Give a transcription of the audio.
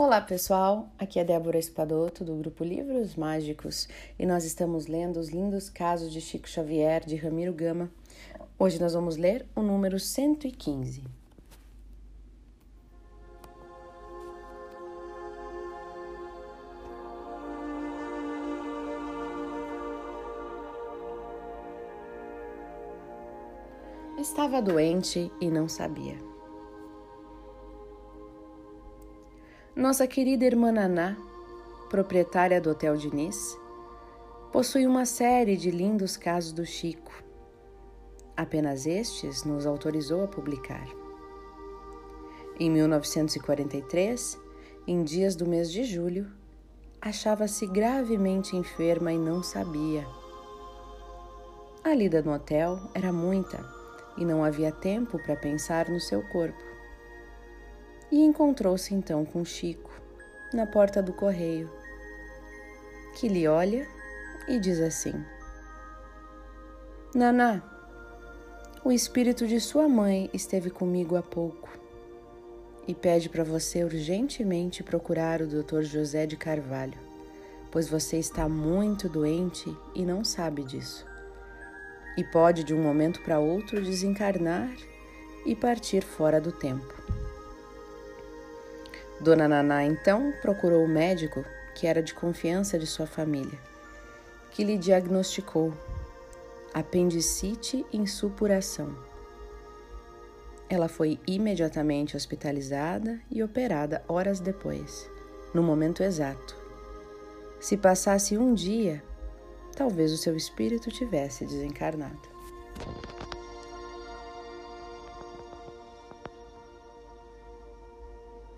Olá pessoal, aqui é Débora Espadoto do grupo Livros Mágicos e nós estamos lendo os lindos casos de Chico Xavier de Ramiro Gama. Hoje nós vamos ler o número 115. Estava doente e não sabia. Nossa querida irmã Naná, proprietária do Hotel Diniz, possui uma série de lindos casos do Chico. Apenas estes nos autorizou a publicar. Em 1943, em dias do mês de julho, achava-se gravemente enferma e não sabia. A lida no hotel era muita e não havia tempo para pensar no seu corpo e encontrou-se então com Chico na porta do correio, que lhe olha e diz assim: Naná, o espírito de sua mãe esteve comigo há pouco e pede para você urgentemente procurar o Dr. José de Carvalho, pois você está muito doente e não sabe disso. E pode de um momento para outro desencarnar e partir fora do tempo. Dona Naná então procurou o médico, que era de confiança de sua família, que lhe diagnosticou apendicite em supuração. Ela foi imediatamente hospitalizada e operada horas depois, no momento exato. Se passasse um dia, talvez o seu espírito tivesse desencarnado.